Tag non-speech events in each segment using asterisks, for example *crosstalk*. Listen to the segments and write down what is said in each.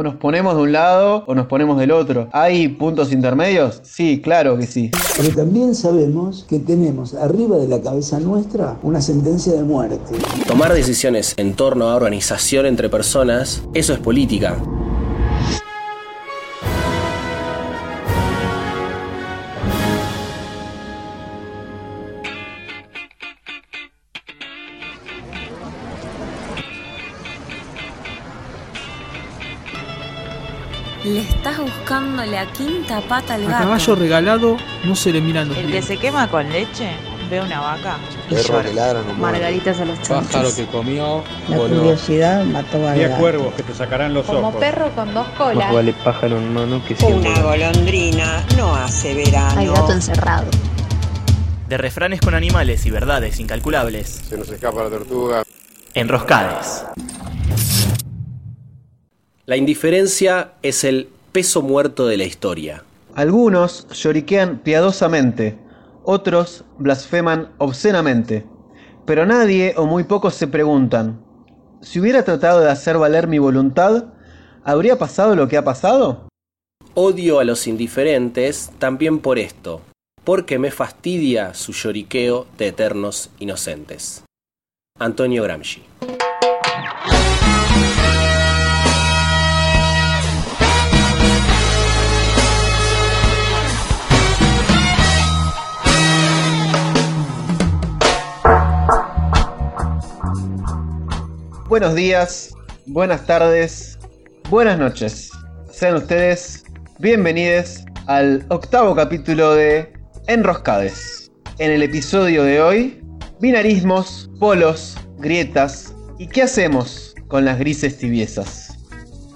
O nos ponemos de un lado o nos ponemos del otro. ¿Hay puntos intermedios? Sí, claro que sí. Pero también sabemos que tenemos arriba de la cabeza nuestra una sentencia de muerte. Tomar decisiones en torno a organización entre personas, eso es política. La quinta pata al A gato. caballo regalado no se le miran los El que se quema con leche ve una vaca y Perro llora. que ladra no. Margaritas a los Pájaro chanchos. que comió La voló. curiosidad mató al Diez cuervos que te sacarán los Como ojos. perro con dos colas. pájaro en mano que Una golondrina no hace verano. Hay gato encerrado. De refranes con animales y verdades incalculables. Se nos escapa la tortuga. Enroscades. La indiferencia es el peso muerto de la historia. Algunos lloriquean piadosamente, otros blasfeman obscenamente. Pero nadie o muy pocos se preguntan, si hubiera tratado de hacer valer mi voluntad, ¿habría pasado lo que ha pasado? Odio a los indiferentes también por esto, porque me fastidia su lloriqueo de eternos inocentes. Antonio Gramsci. Buenos días, buenas tardes, buenas noches. Sean ustedes bienvenidos al octavo capítulo de Enroscades. En el episodio de hoy, binarismos, polos, grietas y qué hacemos con las grises tibiezas.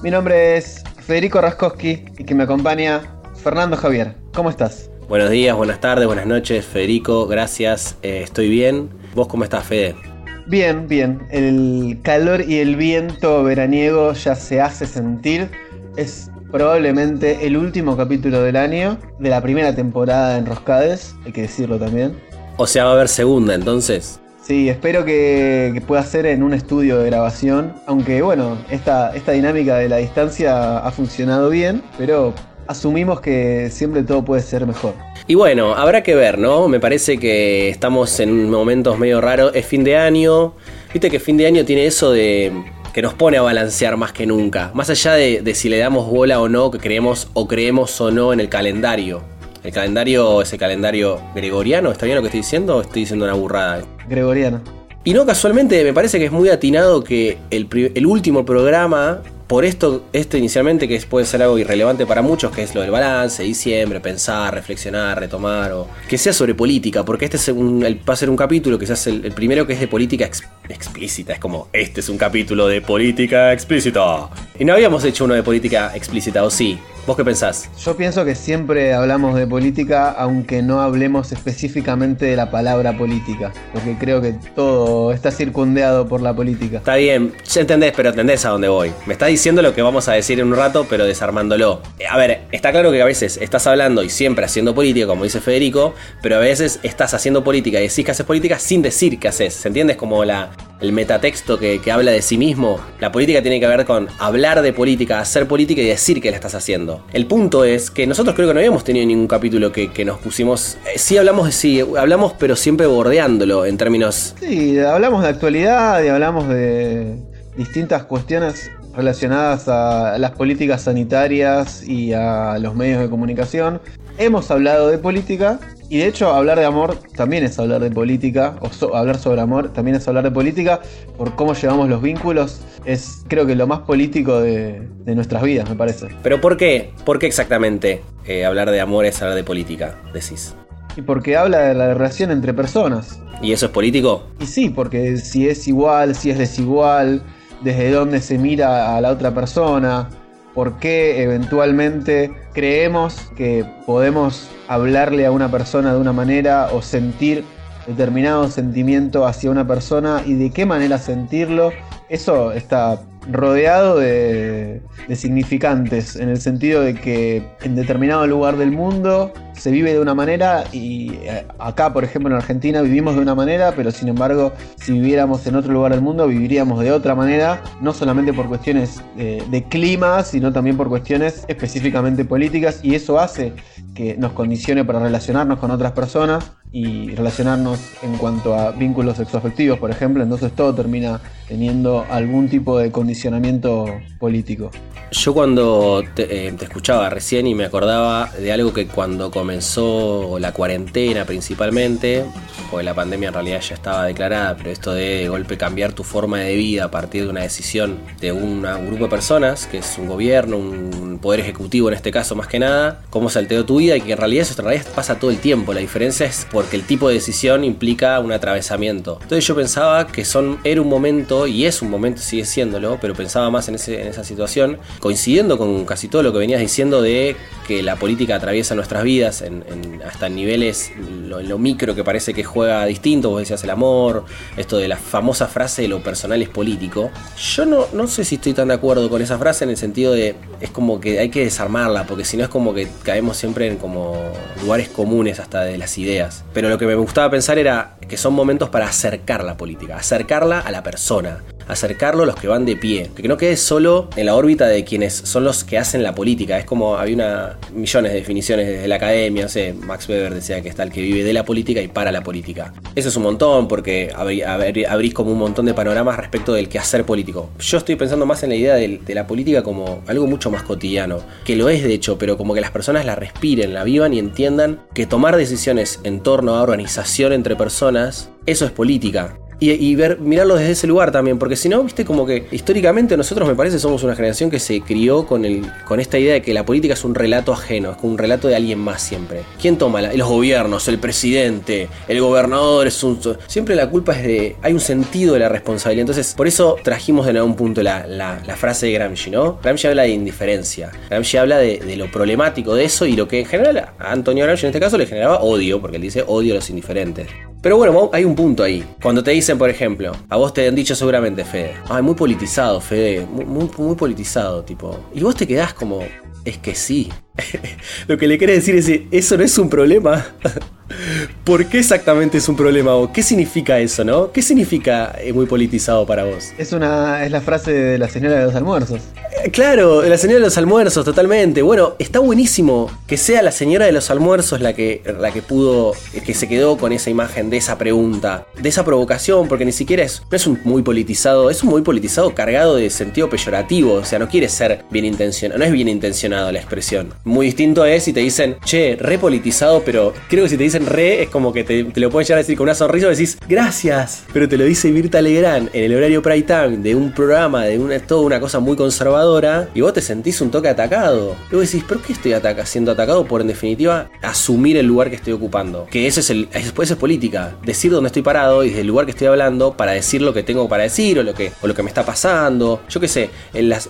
Mi nombre es Federico Raskowski y que me acompaña Fernando Javier. ¿Cómo estás? Buenos días, buenas tardes, buenas noches, Federico, gracias, eh, estoy bien. ¿Vos cómo estás, Fede? Bien, bien. El calor y el viento veraniego ya se hace sentir. Es probablemente el último capítulo del año, de la primera temporada de Enroscades, hay que decirlo también. O sea, va a haber segunda entonces. Sí, espero que, que pueda ser en un estudio de grabación, aunque bueno, esta, esta dinámica de la distancia ha funcionado bien, pero asumimos que siempre todo puede ser mejor. Y bueno, habrá que ver, ¿no? Me parece que estamos en momentos medio raros. Es fin de año. Viste que fin de año tiene eso de que nos pone a balancear más que nunca. Más allá de, de si le damos bola o no, que creemos o creemos o no en el calendario. El calendario es el calendario gregoriano, ¿está bien lo que estoy diciendo o estoy diciendo una burrada? Gregoriano. Y no casualmente, me parece que es muy atinado que el, el último programa, por esto, esto inicialmente que puede ser algo irrelevante para muchos, que es lo del balance, diciembre, pensar, reflexionar, retomar, o que sea sobre política, porque este es un, el- va a ser un capítulo hace el, el primero que es de política ex- explícita, es como, este es un capítulo de política explícita. Y no habíamos hecho uno de política explícita, ¿o sí? ¿Vos qué pensás? Yo pienso que siempre hablamos de política, aunque no hablemos específicamente de la palabra política, porque creo que todo está circundeado por la política. Está bien, ya entendés, pero entendés a dónde voy. Me está diciendo lo que vamos a decir en un rato, pero desarmándolo. Eh, A ver, está claro que a veces estás hablando y siempre haciendo política, como dice Federico, pero a veces estás haciendo política y decís que haces política sin decir que haces. ¿Se entiende? Es como la, el metatexto que, que habla de sí mismo. La política tiene que ver con hablar de política, hacer política y decir que la estás haciendo. El punto es que nosotros creo que no habíamos tenido ningún capítulo que, que nos pusimos. eh, sí hablamos de sí, hablamos, pero siempre bordeándolo en términos Sí, hablamos de actualidad y hablamos de distintas cuestiones relacionadas a las políticas sanitarias y a los medios de comunicación. Hemos hablado de política y de hecho hablar de amor también es hablar de política, o so- hablar sobre amor también es hablar de política, por cómo llevamos los vínculos, es creo que lo más político de, de nuestras vidas, me parece. Pero ¿por qué? ¿Por qué exactamente eh, hablar de amor es hablar de política? Decís. Y porque habla de la relación entre personas. ¿Y eso es político? Y sí, porque si es igual, si es desigual, desde dónde se mira a la otra persona, por qué eventualmente creemos que podemos hablarle a una persona de una manera o sentir determinado sentimiento hacia una persona y de qué manera sentirlo, eso está rodeado de, significantes, en el sentido de que en determinado lugar del mundo se vive de una manera y eh, acá, por ejemplo, en Argentina vivimos de una manera, pero sin embargo, si viviéramos en otro lugar del mundo, viviríamos de otra manera, no solamente por cuestiones de clima, sino también por cuestiones específicamente políticas, y eso hace que nos condicione para relacionarnos con otras personas y relacionarnos en cuanto a vínculos sexoafectivos, por ejemplo, entonces todo termina teniendo algún tipo de condicionamiento político. Yo cuando te, eh, te escuchaba recién y me acordaba de algo que cuando comenzó la cuarentena principalmente, porque la pandemia en realidad ya estaba declarada, pero esto de, golpe cambiar tu forma de vida a partir de una decisión de un grupo de personas, que es un gobierno, un poder ejecutivo en este caso más que nada, cómo salteó tu vida y que en realidad eso en realidad pasa todo el tiempo. La diferencia es porque el tipo de decisión implica un atravesamiento. Entonces yo pensaba que son, era un momento, y es un momento, sigue siéndolo, pero pensaba más en, ese, en esa situación, coincidiendo con casi todo lo que venías diciendo de que la política atraviesa nuestras vidas hasta en niveles, lo, lo micro que parece que juega distinto, vos decías el amor, esto de la famosa frase de lo personal es político. Yo no, no sé si estoy tan de acuerdo con esa frase en el sentido de, es como que hay que desarmarla, porque si no es como que caemos siempre en como lugares comunes hasta de las ideas. Pero lo que me gustaba pensar era que son momentos para acercar la política, acercarla a la persona, acercarlo a los que van de pie, que no quede solo en la órbita de quienes son los que hacen la política. Es como había una millones de definiciones desde la academia, Max Weber decía que está el que vive de la política y para la política. Eso es un montón porque abrí- abrí- abrís como un montón de panoramas respecto del quehacer político. Yo estoy pensando más en la idea del- de, la política como algo mucho más cotidiano, que lo es de hecho, pero como que las personas la respiren, la vivan y entiendan que tomar decisiones en torno a organización entre personas, eso es política. Y, ver, mirarlo desde ese lugar también, porque si no, viste, como que históricamente nosotros me parece somos una generación que se crió con, el, con esta idea de que la política es un relato ajeno, es como un relato de alguien más siempre. ¿Quién toma? La- los gobiernos, el presidente, el gobernador, es un... Siempre la culpa es de... Hay un sentido de la responsabilidad. Entonces, por eso trajimos de algún punto la, la- la frase de Gramsci, ¿no? Gramsci habla de indiferencia. Gramsci habla de, de lo problemático de eso y lo que en general a Antonio Gramsci en este caso le generaba odio, porque él dice odio a los indiferentes. Pero bueno, hay un punto ahí. Cuando te dicen, por ejemplo, a vos te han dicho seguramente, Fede, ay, muy politizado, Fede, muy, politizado, tipo. Y vos te quedás como, es que sí. *laughs* Lo que le quiere decir es, eso no es un problema. *laughs* ¿Por qué exactamente es un problema? ¿O qué significa eso, no? ¿Qué significa eh, muy politizado para vos? Es una es la frase de la señora de los almuerzos. Eh, Claro, la señora de los almuerzos, totalmente. Bueno, está buenísimo que sea la señora de los almuerzos la que, la que pudo, eh, que se quedó con esa imagen de esa pregunta, de esa provocación, porque ni siquiera es, no es un muy politizado, es un muy politizado cargado de sentido peyorativo, o sea, no quiere ser bien intencionado, no es bien intencionado la expresión. Muy distinto es si te dicen, che, re politizado, pero creo que si te dicen re, es como que te, lo pueden llegar a decir con una sonrisa y decís, gracias, pero te lo dice Mirta Legrand en el horario prime time de un programa, de una, toda una cosa muy conservadora, y vos te sentís un toque atacado. Y vos decís, ¿por qué estoy ataca- siendo atacado? Por en definitiva asumir el lugar que estoy ocupando. Que ese es el, después es política. Decir dónde estoy parado y desde el lugar que estoy hablando para decir lo que tengo para decir o lo que, o lo que me está pasando. Yo qué sé,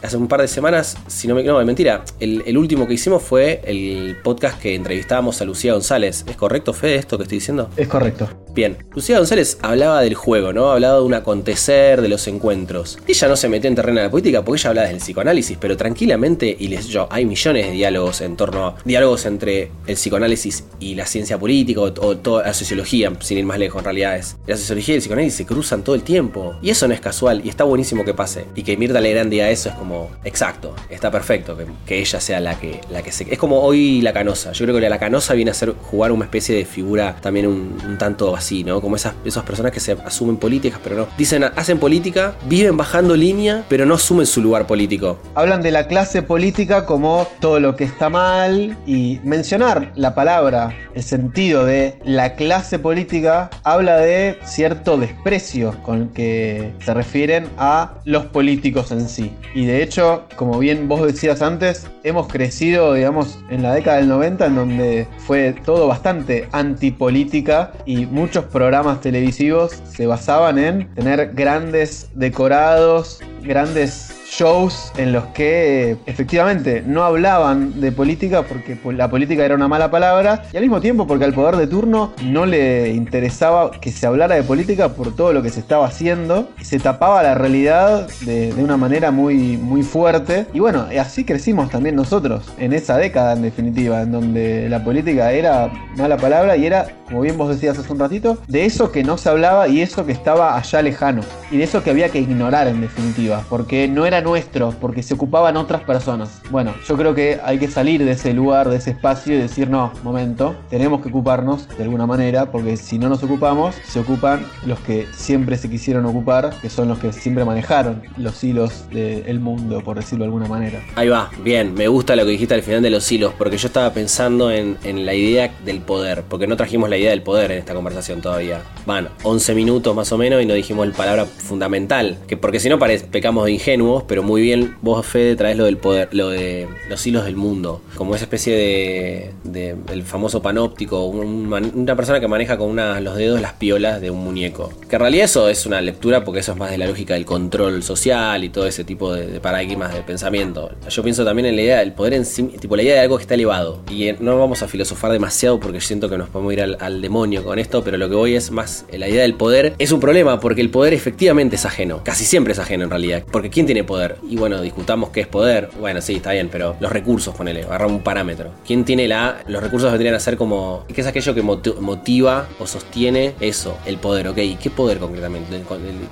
hace un par de semanas, si no me no, mentira, el último que hicimos fue el podcast que entrevistábamos a Lucía González. ¿Es correcto, Fede, esto que estoy diciendo? Es correcto. Bien, Lucía González hablaba del juego, ¿no? Hablaba de un acontecer, de los encuentros. Ella no se metió en terreno de la política porque ella hablaba del psicoanálisis, pero tranquilamente, y les yo, hay millones de diálogos en torno a diálogos entre el psicoanálisis y la ciencia política o, o toda la sociología, sin ir más lejos en realidad es. La sociología y el psicoanálisis se cruzan todo el tiempo. Y eso no es casual, y está buenísimo que pase. Y que Mirta Legrand diga eso es como, exacto, está perfecto, que, que ella sea la que, la que se... Es como hoy la canosa. Yo creo que la canosa viene a ser jugar una especie de figura también un, un tanto así, ¿no? Como esas, esas personas que se asumen políticas, pero no. Dicen, hacen política, viven bajando línea, pero no asumen su lugar político. Hablan de la clase política como todo lo que está mal y mencionar la palabra, el sentido de la clase política, habla de cierto desprecio con el que se refieren a los políticos en sí. Y de hecho, como bien vos decías antes, hemos crecido, digamos, en la década del 90 en donde fue todo bastante antipolítica y muchos programas televisivos se basaban en tener grandes decorados, grandes shows en los que efectivamente no hablaban de política porque la política era una mala palabra y al mismo tiempo porque al poder de turno no le interesaba que se hablara de política por todo lo que se estaba haciendo y se tapaba la realidad de, de una manera muy, muy fuerte. Y bueno, así crecimos también nosotros en esa década en definitiva, en donde la política era mala palabra y era, como bien vos decías hace un ratito, de eso que no se hablaba y eso que estaba allá lejano. Y de eso que había que ignorar en definitiva, porque no era nuestro, porque se ocupaban otras personas. Bueno, yo creo que hay que salir de ese lugar, de ese espacio y decir, no, momento, tenemos que ocuparnos de alguna manera, porque si no nos ocupamos, se ocupan los que siempre se quisieron ocupar, que son los que siempre manejaron los hilos del mundo, por decirlo de alguna manera. Ahí va, bien, me gusta lo que dijiste al final de los hilos, porque yo estaba pensando en, la idea del poder, porque no trajimos la idea del poder en esta conversación todavía. Van 11 minutos más o menos y no dijimos la palabra fundamental, que porque si no pecamos de ingenuos, pero muy bien vos Fede traes lo del poder, lo de los hilos del mundo, como esa especie de, de el famoso panóptico, una persona que maneja con los dedos las piolas de un muñeco. Que en realidad eso es una lectura porque eso es más de la lógica del control social y todo ese tipo de, de paradigmas de pensamiento. Yo pienso también en la idea del poder en sí, tipo la idea de algo que está elevado. Y eh, no vamos a filosofar demasiado porque siento que nos podemos ir al, al demonio con esto, pero lo que voy es más eh, la idea del poder. Es un problema porque el poder efectivamente es ajeno. Casi siempre es ajeno en realidad. Porque ¿quién tiene poder? Y bueno, discutamos qué es poder. Bueno, sí, está bien, pero los recursos, ponele, agarra un parámetro. ¿Quién tiene la... Los recursos vendrían a ser como... ¿Qué es aquello que moti- motiva o sostiene eso? El poder, ¿ok? ¿Qué poder concretamente?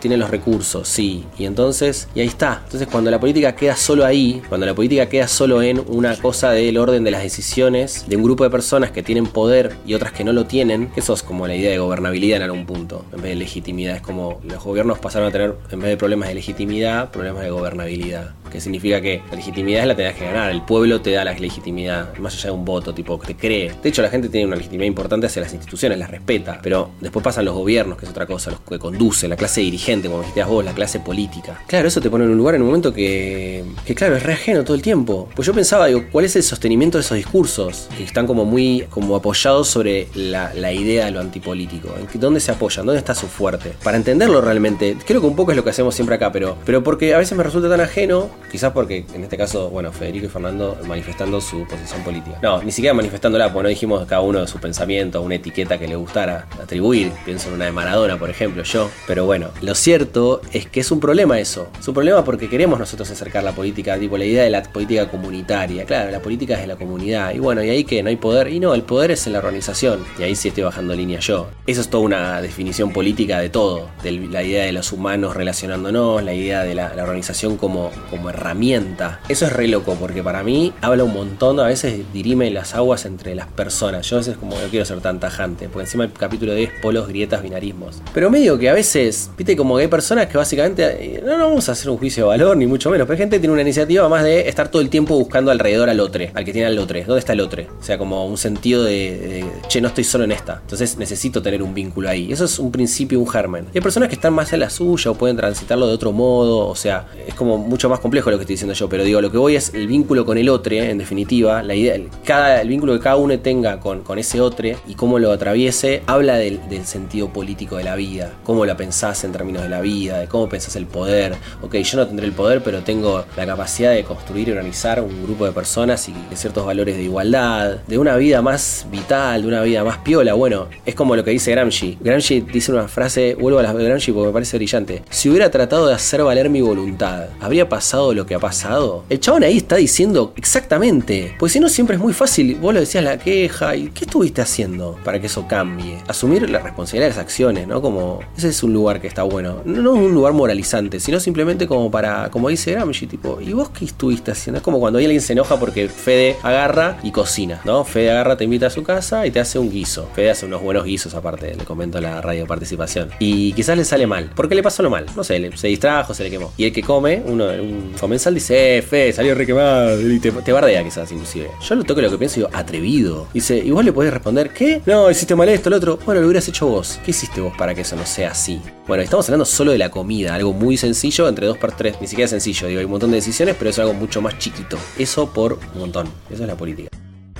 Tiene los recursos, sí. Y entonces... Y ahí está. Entonces cuando la política queda solo ahí, cuando la política queda solo en una cosa del orden de las decisiones de un grupo de personas que tienen poder y otras que no lo tienen, que eso es como la idea de gobernabilidad en algún punto, en vez de legitimidad. Es como los gobiernos pasaron a tener, en vez de problemas de legitimidad, problemas de gobernabilidad gobernabilidad. Que significa que la legitimidad la tenés que ganar, el pueblo te da la legitimidad, más allá de un voto, tipo, que te cree. De hecho, la gente tiene una legitimidad importante hacia las instituciones, las respeta, pero después pasan los gobiernos, que es otra cosa, los que conducen, la clase dirigente, como dijiste vos, la clase política. Claro, eso te pone en un lugar en un momento que, que claro, es re ajeno todo el tiempo. Pues yo pensaba, digo, ¿cuál es el sostenimiento de esos discursos? Que están como muy como apoyados sobre la, la idea de lo antipolítico. ¿En qué- ¿Dónde se apoyan? ¿Dónde está su fuerte? Para entenderlo realmente, creo que un poco es lo que hacemos siempre acá, pero, pero porque a veces me resulta tan ajeno, quizás porque en este caso, bueno, Federico y Fernando manifestando su posición política. No, ni siquiera manifestándola, porque no dijimos cada uno de su pensamiento, una etiqueta que le gustara atribuir. Pienso en una de Maradona, por ejemplo, yo. Pero bueno, lo cierto es que es un problema eso. Es un problema porque queremos nosotros acercar la política, tipo la idea de la política comunitaria. Claro, la política es de la comunidad. Y bueno, y ahí que no hay poder. Y no, el poder es en la organización. Y ahí sí estoy bajando línea yo. Eso es toda una definición política de todo. De la idea de los humanos relacionándonos, la idea de la, la organización como, como herramienta. Eso es re loco porque para mí habla un montón, a veces dirime las aguas entre las personas. Yo a veces como no quiero ser tan tajante, porque encima el capítulo 10 polos, grietas, binarismos. Pero medio que a veces, viste, como que hay personas que básicamente, eh, no, vamos a hacer un juicio de valor, ni mucho menos, pero hay gente que tiene una iniciativa más de estar todo el tiempo buscando alrededor al otro, al que tiene al otro. ¿Dónde está el otro? O sea, como un sentido de, de, che, no estoy solo en esta. Entonces necesito tener un vínculo ahí. Eso es un principio, un germen. Y hay personas que están más en la suya o pueden transitarlo de otro modo, o sea, es como mucho más complejo lo que estoy diciendo yo, pero digo, lo que voy es el vínculo con el otro, en definitiva, la idea, el, cada, el vínculo que cada uno tenga con, con ese otro y cómo lo atraviese, habla del, sentido político de la vida, cómo la pensás en términos de la vida, de cómo pensás el poder. Ok, yo no tendré el poder, pero tengo la capacidad de construir y organizar un grupo de personas y de ciertos valores de igualdad, de una vida más vital, de una vida más piola. Bueno, es como lo que dice Gramsci. Gramsci dice una frase, vuelvo a las de Gramsci porque me parece brillante. Si hubiera tratado de hacer valer mi voluntad, ¿habría pasado lo que ha pasado? El chabón ahí está diciendo exactamente, porque si no siempre es muy fácil, vos lo decías la queja, ¿y qué estuviste haciendo para que eso cambie? Asumir la responsabilidad de las acciones, ¿no? Como, ese es un lugar que está bueno. No, no un lugar moralizante, sino simplemente como para, como dice Gramsci, tipo, ¿y vos qué estuviste haciendo? Es como cuando alguien se enoja porque Fede agarra y cocina, ¿no? Fede agarra, te invita a su casa y te hace un guiso. Fede hace unos buenos guisos aparte, le comento la radio participación. Y quizás le sale mal. ¿Por qué le pasó lo mal? No sé, se distrajo, se le quemó. Y el que come, uno, un comensal dice, eh, Fede, salió re quemado. Y te, te bardea quizás inclusive. Yo lo toco lo que pienso y atrevido. Dice, y vos le podés responder, ¿qué? No, hiciste mal esto, lo otro. Bueno, lo hubieras hecho vos. ¿Qué hiciste vos para que eso no sea así? Bueno, estamos hablando solo de la comida, algo muy sencillo entre dos par tres. Ni siquiera sencillo, digo, hay un montón de decisiones, pero es algo mucho más chiquito. Eso por un montón. Eso es la política.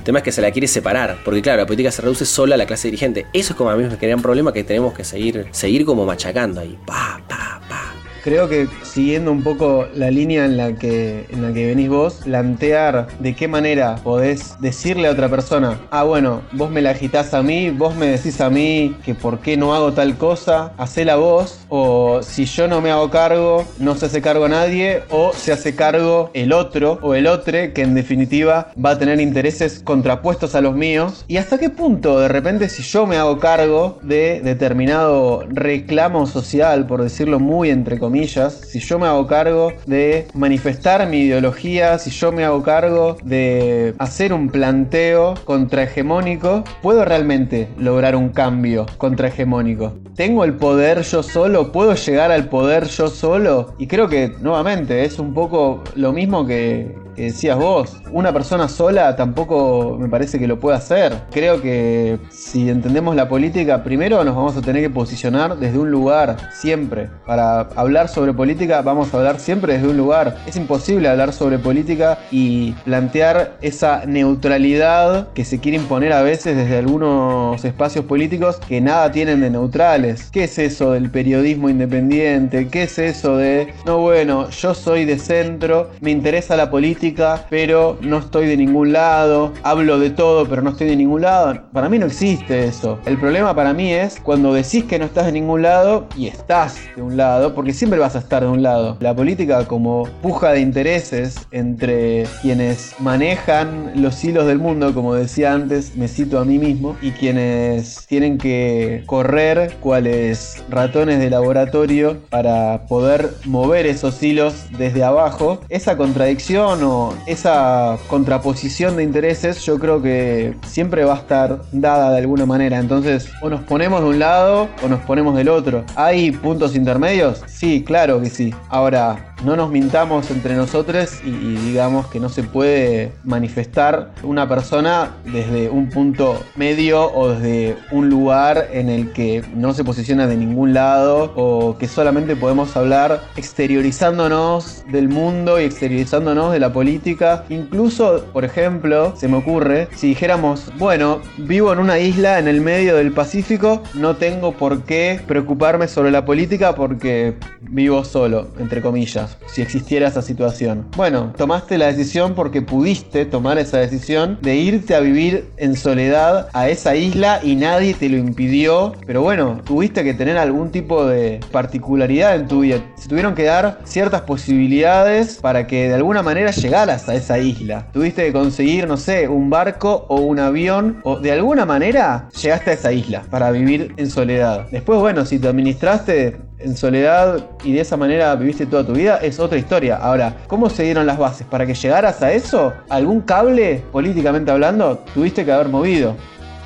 El tema es que se la quiere separar, porque claro, la política se reduce solo a la clase dirigente. Eso es como a mí me crea un problema que tenemos que seguir, seguir como machacando ahí. Pa, pa, pa. Creo que siguiendo un poco la línea en la que, en la que venís vos, plantear de qué manera podés decirle a otra persona, ah, bueno, vos me la agitás a mí, vos me decís a mí que por qué no hago tal cosa, hacela vos, o si yo no me hago cargo, no se hace cargo a nadie, o se hace cargo el otro o el otro, que en definitiva va a tener intereses contrapuestos a los míos. ¿Y hasta qué punto de repente si yo me hago cargo de determinado reclamo social, por decirlo muy entre comillas, si yo me hago cargo de manifestar mi ideología, si yo me hago cargo de hacer un planteo contrahegemónico, ¿puedo realmente lograr un cambio contrahegemónico? ¿Tengo el poder yo solo? ¿Puedo llegar al poder yo solo? Y creo que nuevamente es un poco lo mismo que, que decías vos, una persona sola tampoco me parece que lo pueda hacer. Creo que si entendemos la política, primero nos vamos a tener que posicionar desde un lugar, siempre. Para hablar sobre política vamos a hablar siempre desde un lugar. Es imposible hablar sobre política y plantear esa neutralidad que se quiere imponer a veces desde algunos espacios políticos que nada tienen de neutrales. ¿Qué es eso del periodismo independiente? ¿Qué es eso de, no bueno, yo soy de centro, me interesa la política? Pero no estoy de ningún lado, hablo de todo, pero no estoy de ningún lado. Para mí no existe eso. El problema para mí es cuando decís que no estás de ningún lado y estás de un lado, porque siempre vas a estar de un lado. La política como puja de intereses entre quienes manejan los hilos del mundo, como decía antes, me cito a mí mismo, y quienes tienen que correr cuales ratones de laboratorio para poder mover esos hilos desde abajo, esa contradicción o esa contraposición de intereses yo creo que siempre va a estar dada de alguna manera. Entonces, o nos ponemos de un lado o nos ponemos del otro. ¿Hay puntos intermedios? Sí, claro que sí. Ahora, no nos mintamos entre nosotros y, digamos que no se puede manifestar una persona desde un punto medio o desde un lugar en el que no se posiciona de ningún lado o que solamente podemos hablar exteriorizándonos del mundo y exteriorizándonos de la política. Incluso, por ejemplo, se me ocurre, si dijéramos, bueno, vivo en una isla en el medio del Pacífico, no tengo por qué preocuparme sobre la política porque vivo solo, entre comillas si existiera esa situación. Bueno, tomaste la decisión porque pudiste tomar esa decisión de irte a vivir en soledad a esa isla y nadie te lo impidió. Pero bueno, tuviste que tener algún tipo de particularidad en tu vida. Se tuvieron que dar ciertas posibilidades para que de alguna manera llegaras a esa isla. Tuviste que conseguir, no sé, un barco o un avión o de alguna manera llegaste a esa isla para vivir en soledad. Después, bueno, si te administraste en soledad y de esa manera viviste toda tu vida, es otra historia. Ahora, ¿cómo se dieron las bases? Para que llegaras a eso, algún cable, políticamente hablando, tuviste que haber movido.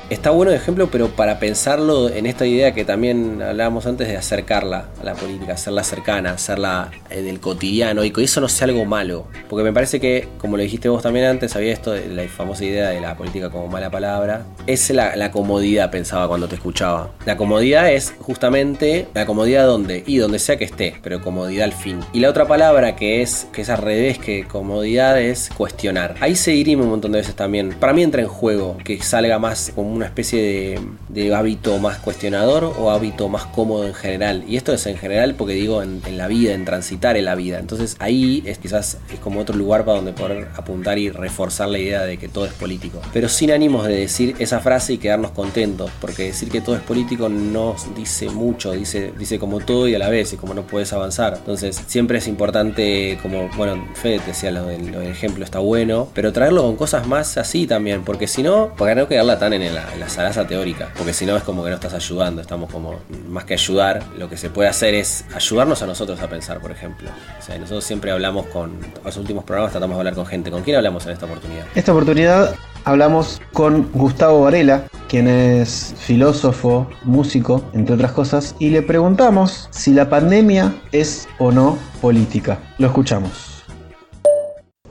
Está bueno el ejemplo, pero para pensarlo en esta idea que también hablábamos antes de acercarla a la política, hacerla cercana, hacerla eh, del cotidiano y que eso no sea algo malo. Porque me parece que, como lo dijiste vos también antes, había esto de la famosa idea de la política como mala palabra. Es la, la comodidad, pensaba cuando te escuchaba. La comodidad es justamente la comodidad donde y donde sea que esté, pero comodidad al fin. Y la otra palabra que es, que es al revés que comodidad es cuestionar. Ahí se dirime un montón de veces también. Para mí entra en juego que salga más una especie de, hábito más cuestionador o hábito más cómodo en general. Y esto es en general porque digo en, la vida, en transitar en la vida. Entonces ahí es quizás es como otro lugar para donde poder apuntar y reforzar la idea de que todo es político. Pero sin ánimos de decir esa frase y quedarnos contentos, porque decir que todo es político no dice mucho, dice, dice como todo y a la vez y como no puedes avanzar. Entonces siempre es importante, como, bueno, Fede decía lo del, ejemplo está bueno, pero traerlo con cosas más así también, porque si no, para no quedarla tan en el, en la zaraza teórica, porque si no es como que no estás ayudando, estamos como, más que ayudar, lo que se puede hacer es ayudarnos a nosotros a pensar, por ejemplo. O sea, nosotros siempre hablamos con, los últimos programas tratamos de hablar con gente. ¿Con quién hablamos en esta oportunidad? Esta oportunidad hablamos con Gustavo Varela, quien es filósofo, músico, entre otras cosas, y le preguntamos si la pandemia es o no política. Lo escuchamos.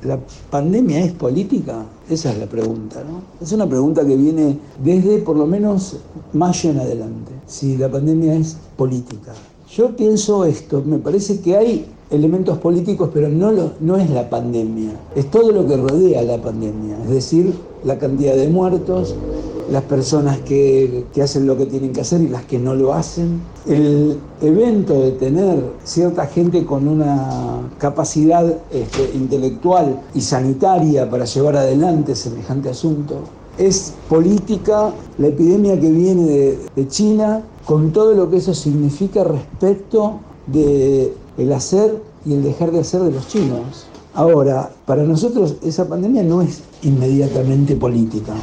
¿La pandemia es política? Esa es la pregunta, ¿no? Es una pregunta que viene desde por lo menos mayo en adelante, si la pandemia es política. Yo pienso esto, me parece que hay elementos políticos, pero no, no es la pandemia, es todo lo que rodea la pandemia, es decir, la cantidad de muertos, las personas que, que hacen lo que tienen que hacer y las que no lo hacen. El evento de tener cierta gente con una capacidad este, intelectual y sanitaria para llevar adelante semejante asunto. Es política la epidemia que viene de, de China con todo lo que eso significa respecto de el hacer y el dejar de hacer de los chinos. Ahora, para nosotros esa pandemia no es inmediatamente política.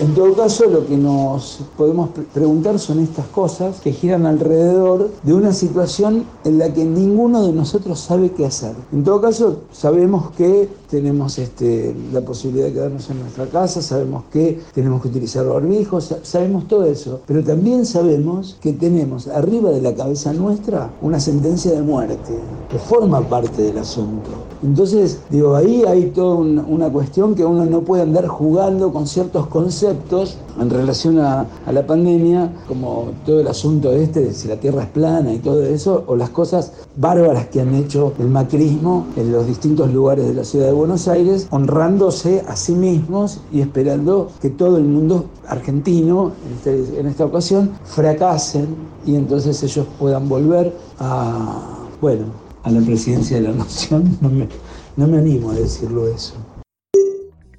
En todo caso, lo que nos podemos preguntar son estas cosas que giran alrededor de una situación en la que ninguno de nosotros sabe qué hacer. En todo caso, sabemos que tenemos este, la posibilidad de quedarnos en nuestra casa, sabemos que tenemos que utilizar barbijos, sabemos todo eso, pero también sabemos que tenemos arriba de la cabeza nuestra una sentencia de muerte que forma parte del asunto. Entonces, digo, ahí hay toda una cuestión que uno no puede andar jugando con ciertos conceptos en relación a, a, la pandemia, como todo el asunto este de si la Tierra es plana y todo eso, o las cosas bárbaras que han hecho el macrismo en los distintos lugares de la ciudad de Buenos Aires, honrándose a sí mismos y esperando que todo el mundo argentino, en, este, esta ocasión, fracasen y entonces ellos puedan volver a, bueno, a la presidencia de la nación. *laughs* No me, no me animo a decirlo eso.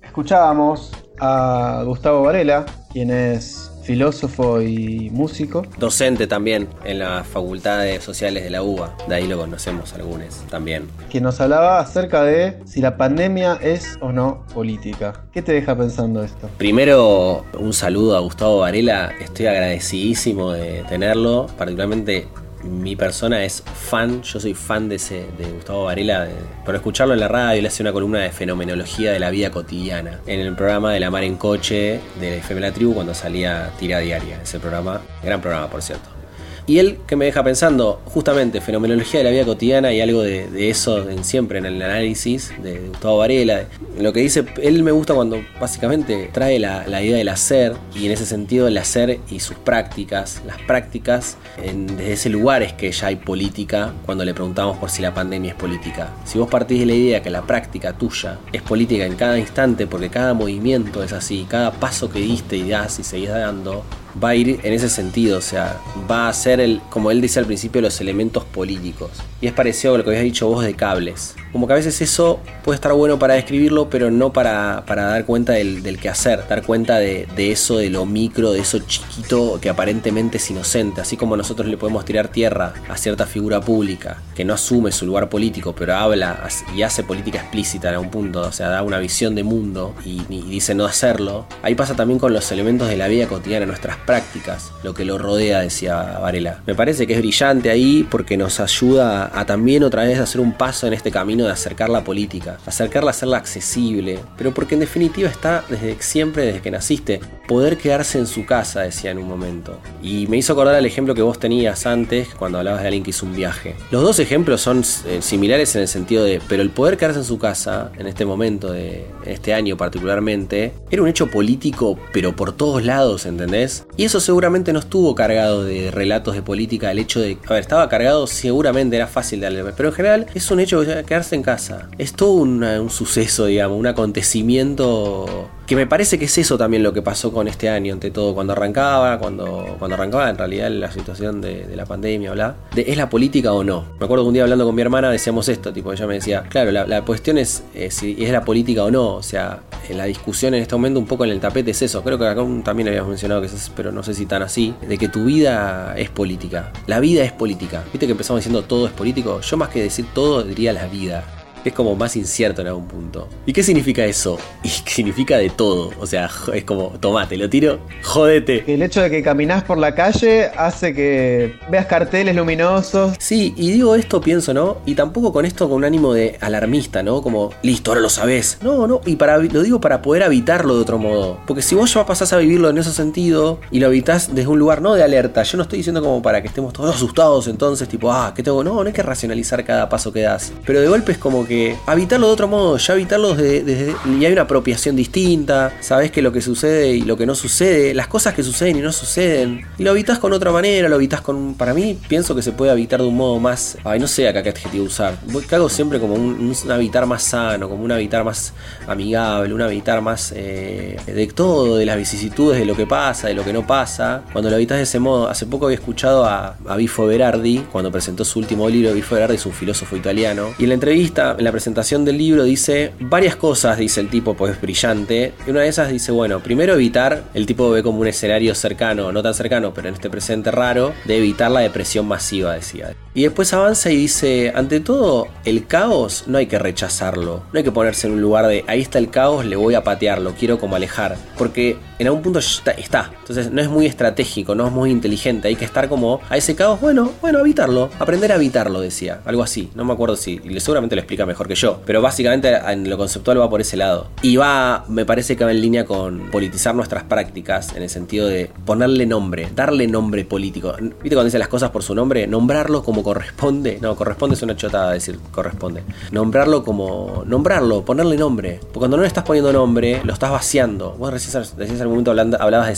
Escuchábamos a Gustavo Varela, quien es filósofo y músico. Docente también en las facultades sociales de la UBA, de ahí lo conocemos algunos también. Quien nos hablaba acerca de si la pandemia es o no política. ¿Qué te deja pensando esto? Primero, un saludo a Gustavo Varela, estoy agradecidísimo de tenerlo, particularmente mi persona es fan, yo soy fan de ese de Gustavo Varela, de, por escucharlo en la radio, él hace una columna de fenomenología de la vida cotidiana en el programa de La Mar en Coche de FM La Tribu cuando salía Tira Diaria, ese programa, gran programa por cierto. Y él que me deja pensando, justamente, fenomenología de la vida cotidiana y algo de, eso en, siempre en el análisis de, Gustavo Varela. Lo que dice, él me gusta cuando básicamente trae la, la, idea del hacer y en ese sentido el hacer y sus prácticas. Las prácticas, en, desde ese lugar es que ya hay política cuando le preguntamos por si la pandemia es política. Si vos partís de la idea que la práctica tuya es política en cada instante porque cada movimiento es así, cada paso que diste y das y seguís dando, va a ir en ese sentido, o sea, va a ser el, como él dice al principio, los elementos políticos. Y es parecido a lo que habías dicho vos de cables. Como que a veces eso puede estar bueno para describirlo, pero no para, para dar cuenta del, del quehacer, dar cuenta de, de, eso, de lo micro, de eso chiquito que aparentemente es inocente. Así como nosotros le podemos tirar tierra a cierta figura pública que no asume su lugar político, pero habla y hace política explícita en algún punto, o sea, da una visión de mundo y, y dice no hacerlo. Ahí pasa también con los elementos de la vida cotidiana, nuestras prácticas, lo que lo rodea, decía Varela. Me parece que es brillante ahí porque nos ayuda a también otra vez hacer un paso en este camino de acercar la política, acercarla hacerla accesible, pero porque en definitiva está desde siempre, desde que naciste, poder quedarse en su casa, decía en un momento. Y me hizo acordar el ejemplo que vos tenías antes cuando hablabas de alguien que hizo un viaje. Los dos ejemplos son eh, similares en el sentido de, pero el poder quedarse en su casa, en este momento de este año particularmente, era un hecho político, pero por todos lados, ¿entendés? Y eso seguramente no estuvo cargado de relatos de política, el hecho de, a ver, estaba cargado, seguramente era fácil de leer, pero en general es un hecho de quedarse en casa. Es todo un suceso, digamos, un acontecimiento que me parece que es eso también lo que pasó con este año, ante todo, cuando arrancaba, cuando, cuando arrancaba en realidad la situación de, la pandemia, bla, de, ¿es la política o no? Me acuerdo que un día hablando con mi hermana decíamos esto, tipo, ella me decía, claro, la, cuestión es eh, si es la política o no, o sea, la discusión en este momento un poco en el tapete es eso, creo que acá también habíamos mencionado que pero no sé si tan así, de que tu vida es política, la vida es política, viste que empezamos diciendo todo es político, yo más que decir todo diría la vida es como más incierto en algún punto. ¿Y qué significa eso? *laughs* Y significa de todo. O sea, *laughs* es como, tomate, lo tiro, jódete. El hecho de que caminás por la calle hace que veas carteles luminosos. Sí, y digo esto, pienso, ¿no? Y tampoco con esto con un ánimo de alarmista, ¿no? Como, listo, ahora lo sabés. No, no, y para, lo digo para poder habitarlo de otro modo. Porque si vos ya pasás a vivirlo en ese sentido y lo habitás desde un lugar no de alerta, yo no estoy diciendo como para que estemos todos asustados entonces, tipo, ah, ¿qué tengo? No, no hay que racionalizar cada paso que das. Pero de golpe es como que habitarlo de otro modo, ya habitarlo desde, desde- y hay una apropiación distinta, sabes que lo que sucede y lo que no sucede, las cosas que suceden y no suceden, y lo habitas con otra manera, lo habitas con, para mí pienso que se puede habitar de un modo más, ay no sé acá qué adjetivo usar, cago siempre como un, un habitar más sano, como un habitar más amigable, un habitar más eh, de todo, de las vicisitudes, de lo que pasa, de lo que no pasa, cuando lo habitas de ese modo, hace poco había escuchado a, a Bifo Berardi, cuando presentó su último libro, Bifo Berardi es un filósofo italiano, y en la entrevista, en la presentación del libro, dice varias cosas, dice el tipo, pues es brillante, y una de esas dice, bueno, primero evitar, el tipo ve como un escenario cercano, no tan cercano, pero en este presente raro, de evitar la depresión masiva, decía. Y después avanza y dice, ante todo, el caos no hay que rechazarlo, no hay que ponerse en un lugar de, ahí está el caos, le voy a patearlo, quiero como alejar, porque en algún punto está, entonces no es muy estratégico, no es muy inteligente, hay que estar como a ese caos, bueno, bueno, habitarlo, aprender a habitarlo, decía, algo así, no me acuerdo si, y seguramente lo explica mejor que yo, pero básicamente en lo conceptual va por ese lado. Y va, me parece que va en línea con politizar nuestras prácticas, en el sentido de ponerle nombre, darle nombre político. ¿Viste cuando dice las cosas por su nombre? Nombrarlo como corresponde. No, corresponde es una chotada decir corresponde. Nombrarlo como. Nombrarlo, ponerle nombre. Porque cuando no le estás poniendo nombre, lo estás vaciando. Vos recién en algún momento hablando- hablabas de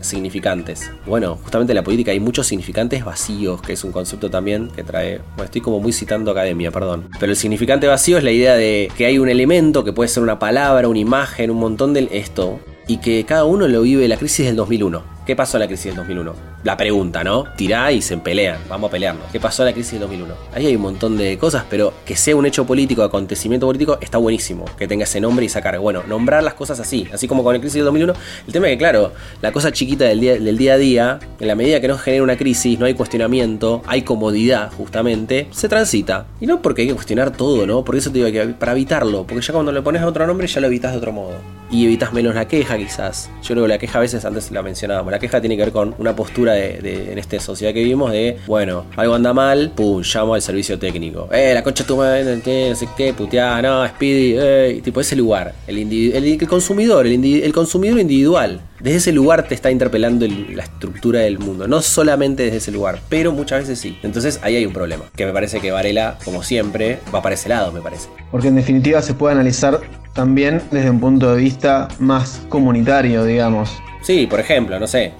significantes. Bueno, justamente en la política hay muchos significantes vacíos, que es un concepto también que trae. Bueno, estoy como muy citando academia, perdón. Pero el significante vacío es la idea de que hay un elemento que puede ser una palabra, una imagen, un montón de esto. Y que cada uno lo vive la crisis del 2001. ¿Qué pasó en la crisis del 2001? La pregunta, ¿no? Tirá y se pelean, vamos a pelearnos. ¿Qué pasó en la crisis del 2001? Ahí hay un montón de cosas, pero que sea un hecho político, acontecimiento político, está buenísimo. Que tenga ese nombre y sacar. Bueno, nombrar las cosas así, así como con la crisis del 2001. El tema es que, claro, la cosa chiquita del día, del día a día, en la medida que no genera una crisis, no hay cuestionamiento, hay comodidad, justamente, se transita. Y no porque hay que cuestionar todo, ¿no? Por eso te digo que para evitarlo, porque ya cuando le pones otro nombre ya lo evitas de otro modo. Y evitas menos la queja, quizás. Yo creo que la queja a veces antes la mencionábamos. La queja tiene que ver con una postura de, en esta sociedad que vivimos de, bueno, algo anda mal, pum, llamo al servicio técnico. Eh, la concha tu madre, no sé qué, puteada, no, Speedy, eh, tipo ese lugar. El, el, el consumidor, el, el consumidor individual. Desde ese lugar te está interpelando el- la estructura del mundo. No solamente desde ese lugar, pero muchas veces sí. Entonces ahí hay un problema. Que me parece que Varela, como siempre, va para ese lado, me parece. Porque en definitiva se puede analizar también desde un punto de vista más comunitario, digamos. Sí, por ejemplo, no sé.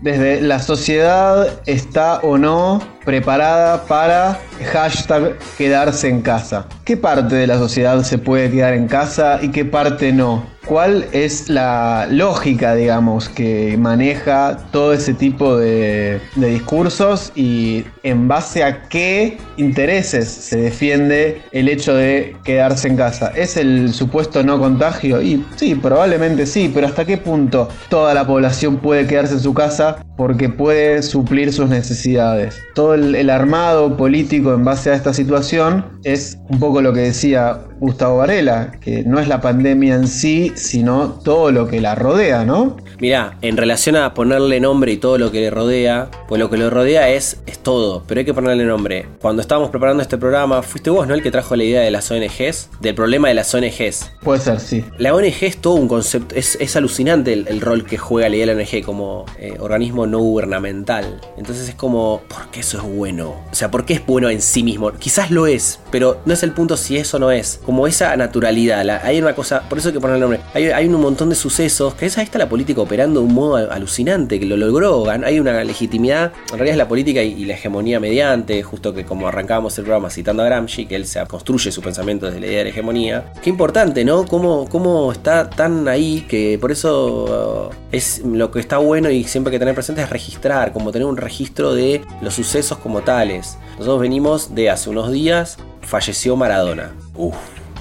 Desde la sociedad está o no preparada para hashtag quedarse en casa. ¿Qué parte de la sociedad se puede quedar en casa y qué parte no? ¿Cuál es la lógica, digamos, que maneja todo ese tipo de, de discursos y en base a qué intereses se defiende el hecho de quedarse en casa? ¿Es el supuesto no contagio? Y sí, probablemente sí, pero ¿hasta qué punto toda la población puede quedarse en su casa porque puede suplir sus necesidades? Todo el, armado político en base a esta situación es un poco lo que decía Gustavo Varela, que no es la pandemia en sí, sino todo lo que la rodea, ¿no? Mirá, en relación a ponerle nombre y todo lo que le rodea, pues lo que lo rodea es, es todo, pero hay que ponerle nombre. Cuando estábamos preparando este programa, fuiste vos, ¿no? El que trajo la idea de las ONGs, del problema de las ONGs. Puede ser, sí. La ONG es todo un concepto, es, es alucinante el, el rol que juega la idea de la ONG como eh, organismo no gubernamental. Entonces es como, ¿por qué eso es bueno? O sea, ¿por qué es bueno en sí mismo? Quizás lo es, pero no es el punto si eso no es. Como esa naturalidad, hay una cosa, por eso hay que ponerle nombre. Hay, un montón de sucesos, que es, ahí está la política operando de un modo al- alucinante, que lo logró, hay una legitimidad, en realidad es la política y, y la hegemonía mediante, justo que como arrancábamos el programa citando a Gramsci, que él se construye su pensamiento desde la idea de la hegemonía. Qué importante, ¿no? Cómo, cómo está tan ahí que por eso uh, es lo que está bueno y siempre hay que tener presente es registrar, como tener un registro de los sucesos como tales. Nosotros venimos de hace unos días, falleció Maradona. Uf.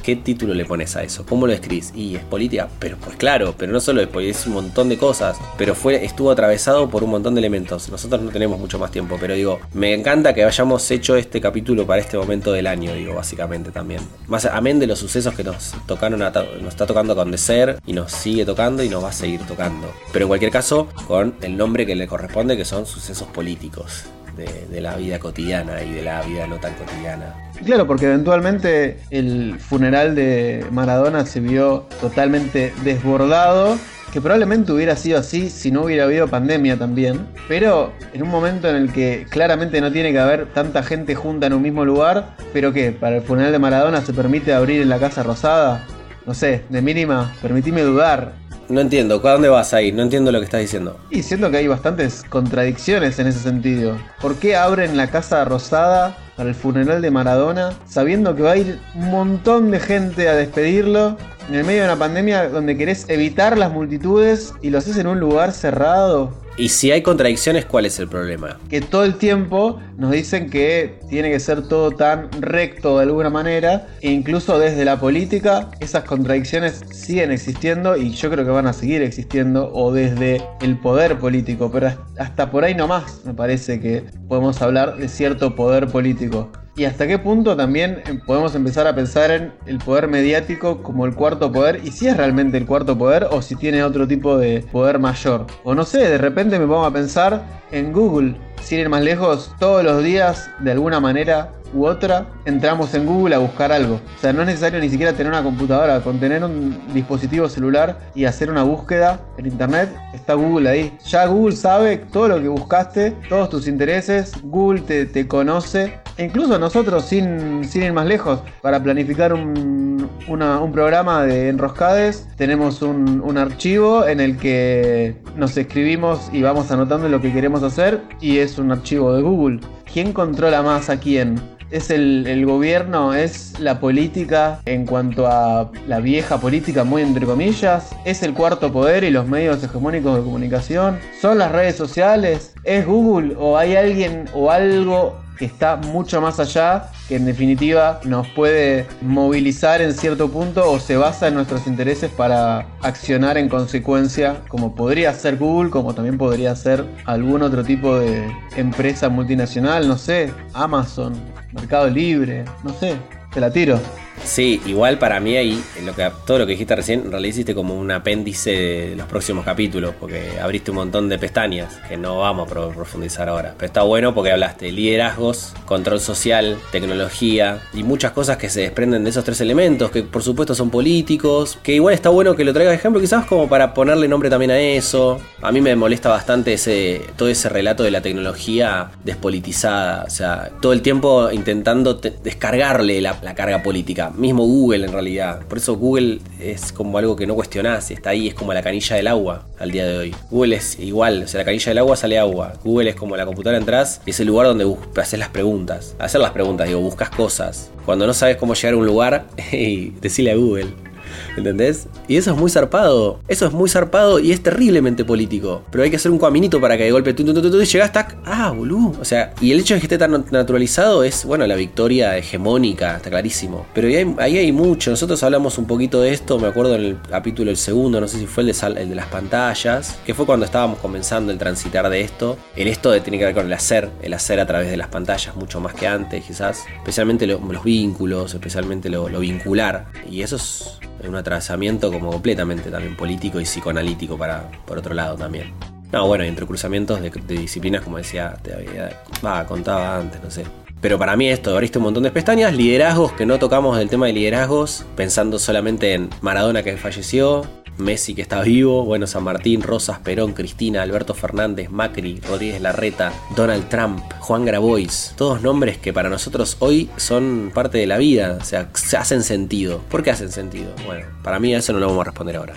¿Qué título le pones a eso? ¿Cómo lo escribís? Y es política, pero pues claro, pero no solo es política, es un montón de cosas. Pero fue, estuvo atravesado por un montón de elementos. Nosotros no tenemos mucho más tiempo, pero digo, me encanta que hayamos hecho este capítulo para este momento del año, digo, básicamente también. Más amén de los sucesos que nos tocaron, a nos está tocando acontecer y nos sigue tocando y nos va a seguir tocando. Pero en cualquier caso, con el nombre que le corresponde, que son sucesos políticos. De, la vida cotidiana y de la vida no tan cotidiana. Claro, porque eventualmente el funeral de Maradona se vio totalmente desbordado que probablemente hubiera sido así si no hubiera habido pandemia también, pero en un momento en el que claramente no tiene que haber tanta gente junta en un mismo lugar, pero que para el funeral de Maradona se permite abrir en la Casa Rosada, no sé, de mínima, permitime dudar. No entiendo, ¿a dónde vas ahí? No entiendo lo que estás diciendo. Y siento que hay bastantes contradicciones en ese sentido. ¿Por qué abren la Casa Rosada para el funeral de Maradona sabiendo que va a ir un montón de gente a despedirlo en el medio de una pandemia donde querés evitar las multitudes y lo haces en un lugar cerrado? Y si hay contradicciones, ¿cuál es el problema? Que todo el tiempo nos dicen que tiene que ser todo tan recto de alguna manera, e incluso desde la política esas contradicciones siguen existiendo y yo creo que van a seguir existiendo, o desde el poder político, pero hasta por ahí nomás me parece que podemos hablar de cierto poder político. Y hasta qué punto también eh, podemos empezar a pensar en el poder mediático como el cuarto poder y si es realmente el cuarto poder o si tiene otro tipo de poder mayor. O no sé, de repente me pongo a pensar en Google. Sin ir más lejos, todos los días de alguna manera u otra, entramos en Google a buscar algo. O sea, no es necesario ni siquiera tener una computadora, con tener un dispositivo celular y hacer una búsqueda en internet, está Google ahí. Ya Google sabe todo lo que buscaste, todos tus intereses, Google te, te conoce. E incluso nosotros, sin, sin, ir más lejos, para planificar un, un programa de enroscades, tenemos un, un archivo en el que nos escribimos y vamos anotando lo que queremos hacer y es un archivo de Google. ¿Quién controla más a quién? Es el, gobierno, es la política en cuanto a la vieja política, muy entre comillas, es el cuarto poder y los medios hegemónicos de comunicación, son las redes sociales, es Google o hay alguien o algo que está mucho más allá, que en definitiva nos puede movilizar en cierto punto o se basa en nuestros intereses para accionar en consecuencia, como podría ser Google, como también podría ser algún otro tipo de empresa multinacional, no sé, Amazon, Mercado Libre, no sé, te la tiro. Sí, igual para mí ahí, lo que, todo lo que dijiste recién, en hiciste como un apéndice de los próximos capítulos, porque abriste un montón de pestañas que no vamos a profundizar ahora. Pero está bueno porque hablaste de liderazgos, control social, tecnología y muchas cosas que se desprenden de esos tres elementos, que por supuesto son políticos, que igual está bueno que lo traigas de ejemplo, quizás como para ponerle nombre también a eso. A mí me molesta bastante ese, todo ese relato de la tecnología despolitizada, o sea, todo el tiempo intentando descargarle la carga política mismo Google en realidad. Por eso Google es como algo que no cuestionás, está ahí, es como la canilla del agua al día de hoy. Google es igual, o sea, la canilla del agua sale agua. Google es como la computadora entras y es el lugar donde haces las preguntas. Hacer las preguntas, digo, buscas cosas. Cuando no sabes cómo llegar a un lugar, *laughs* hey, decile a Google. ¿Entendés? Y eso es muy zarpado. Eso es muy zarpado y es terriblemente político. Pero hay que hacer un caminito para que de golpe tú, tú, tú, y llegas, tac. Ah, boludo. O sea, y el hecho de que esté tan naturalizado es, bueno, la victoria hegemónica, está clarísimo. Pero ahí hay, mucho. Nosotros hablamos un poquito de esto, me acuerdo en el capítulo el segundo, no sé si fue el de, el de las pantallas, que fue cuando estábamos comenzando el transitar de esto. El esto tiene que ver con el hacer, el hacer a través de las pantallas, mucho más que antes, quizás. Especialmente los vínculos, especialmente lo, lo vincular. Y eso es un atravesamiento como completamente también político y psicoanalítico para, por otro lado también. No, bueno, entre cruzamientos de, disciplinas, como decía, te había, contaba antes, no sé. Pero para mí esto, abriste un montón de pestañas, liderazgos que no tocamos del tema de liderazgos, pensando solamente en Maradona que falleció, Messi que está vivo, bueno, San Martín, Rosas, Perón, Cristina, Alberto Fernández, Macri, Rodríguez Larreta, Donald Trump, Juan Grabois, todos nombres que para nosotros hoy son parte de la vida, o sea, se hacen sentido. ¿Por qué hacen sentido? Bueno, para mí a eso no lo vamos a responder ahora.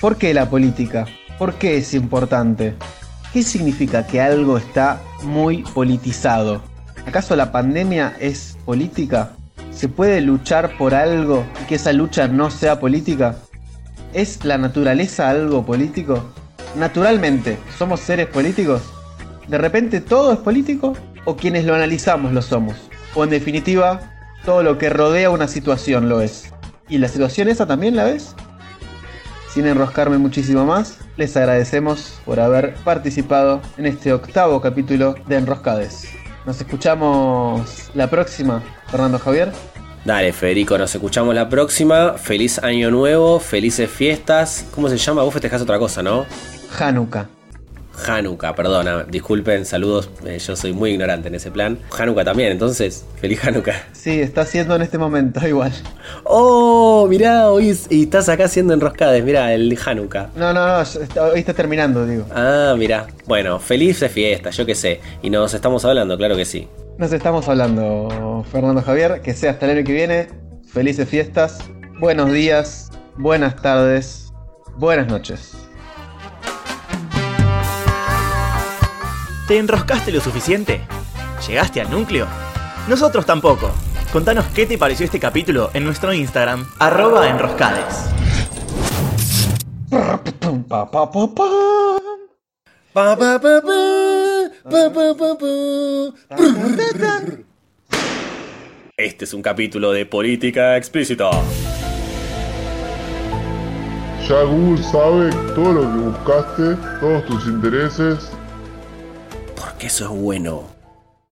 ¿Por qué la política? ¿Por qué es importante? ¿Qué significa que algo está muy politizado? ¿Acaso la pandemia es política? ¿Se puede luchar por algo y que esa lucha no sea política? ¿Es la naturaleza algo político? Naturalmente, ¿somos seres políticos? ¿De repente todo es político? ¿O quienes lo analizamos lo somos? ¿O en definitiva, todo lo que rodea una situación lo es? ¿Y la situación esa también la ves? Sin enroscarme muchísimo más, les agradecemos por haber participado en este octavo capítulo de Enroscades. Nos escuchamos la próxima, Fernando Javier. Dale, Federico, nos escuchamos la próxima. Feliz año nuevo, felices fiestas. ¿Cómo se llama? Vos festejás otra cosa, ¿no? Hanukkah. Hanukkah, perdona, disculpen, saludos, eh, yo soy muy ignorante en ese plan. Hanukkah también, entonces, feliz Hanukkah. Sí, está haciendo en este momento igual. Oh, mirá, hoy es- y estás acá haciendo enroscades, mirá, el Hanukkah. No, no, no, está- hoy está terminando, digo. Ah, mirá. Bueno, felices fiestas, yo qué sé. Y nos estamos hablando, claro que sí. Nos estamos hablando, Fernando Javier, que sea hasta el año que viene. Felices fiestas, buenos días, buenas tardes, buenas noches. ¿Te enroscaste lo suficiente? ¿Llegaste al núcleo? Nosotros tampoco. Contanos qué te pareció este capítulo en nuestro Instagram, arroba enroscades. Pum, pa, pa, pa, pa. Pa, pa, pa, pa, pa, pa, pa, pa. Este es un capítulo de política explícita. Ya Google sabe todo lo que buscaste, todos tus intereses. Porque eso es bueno.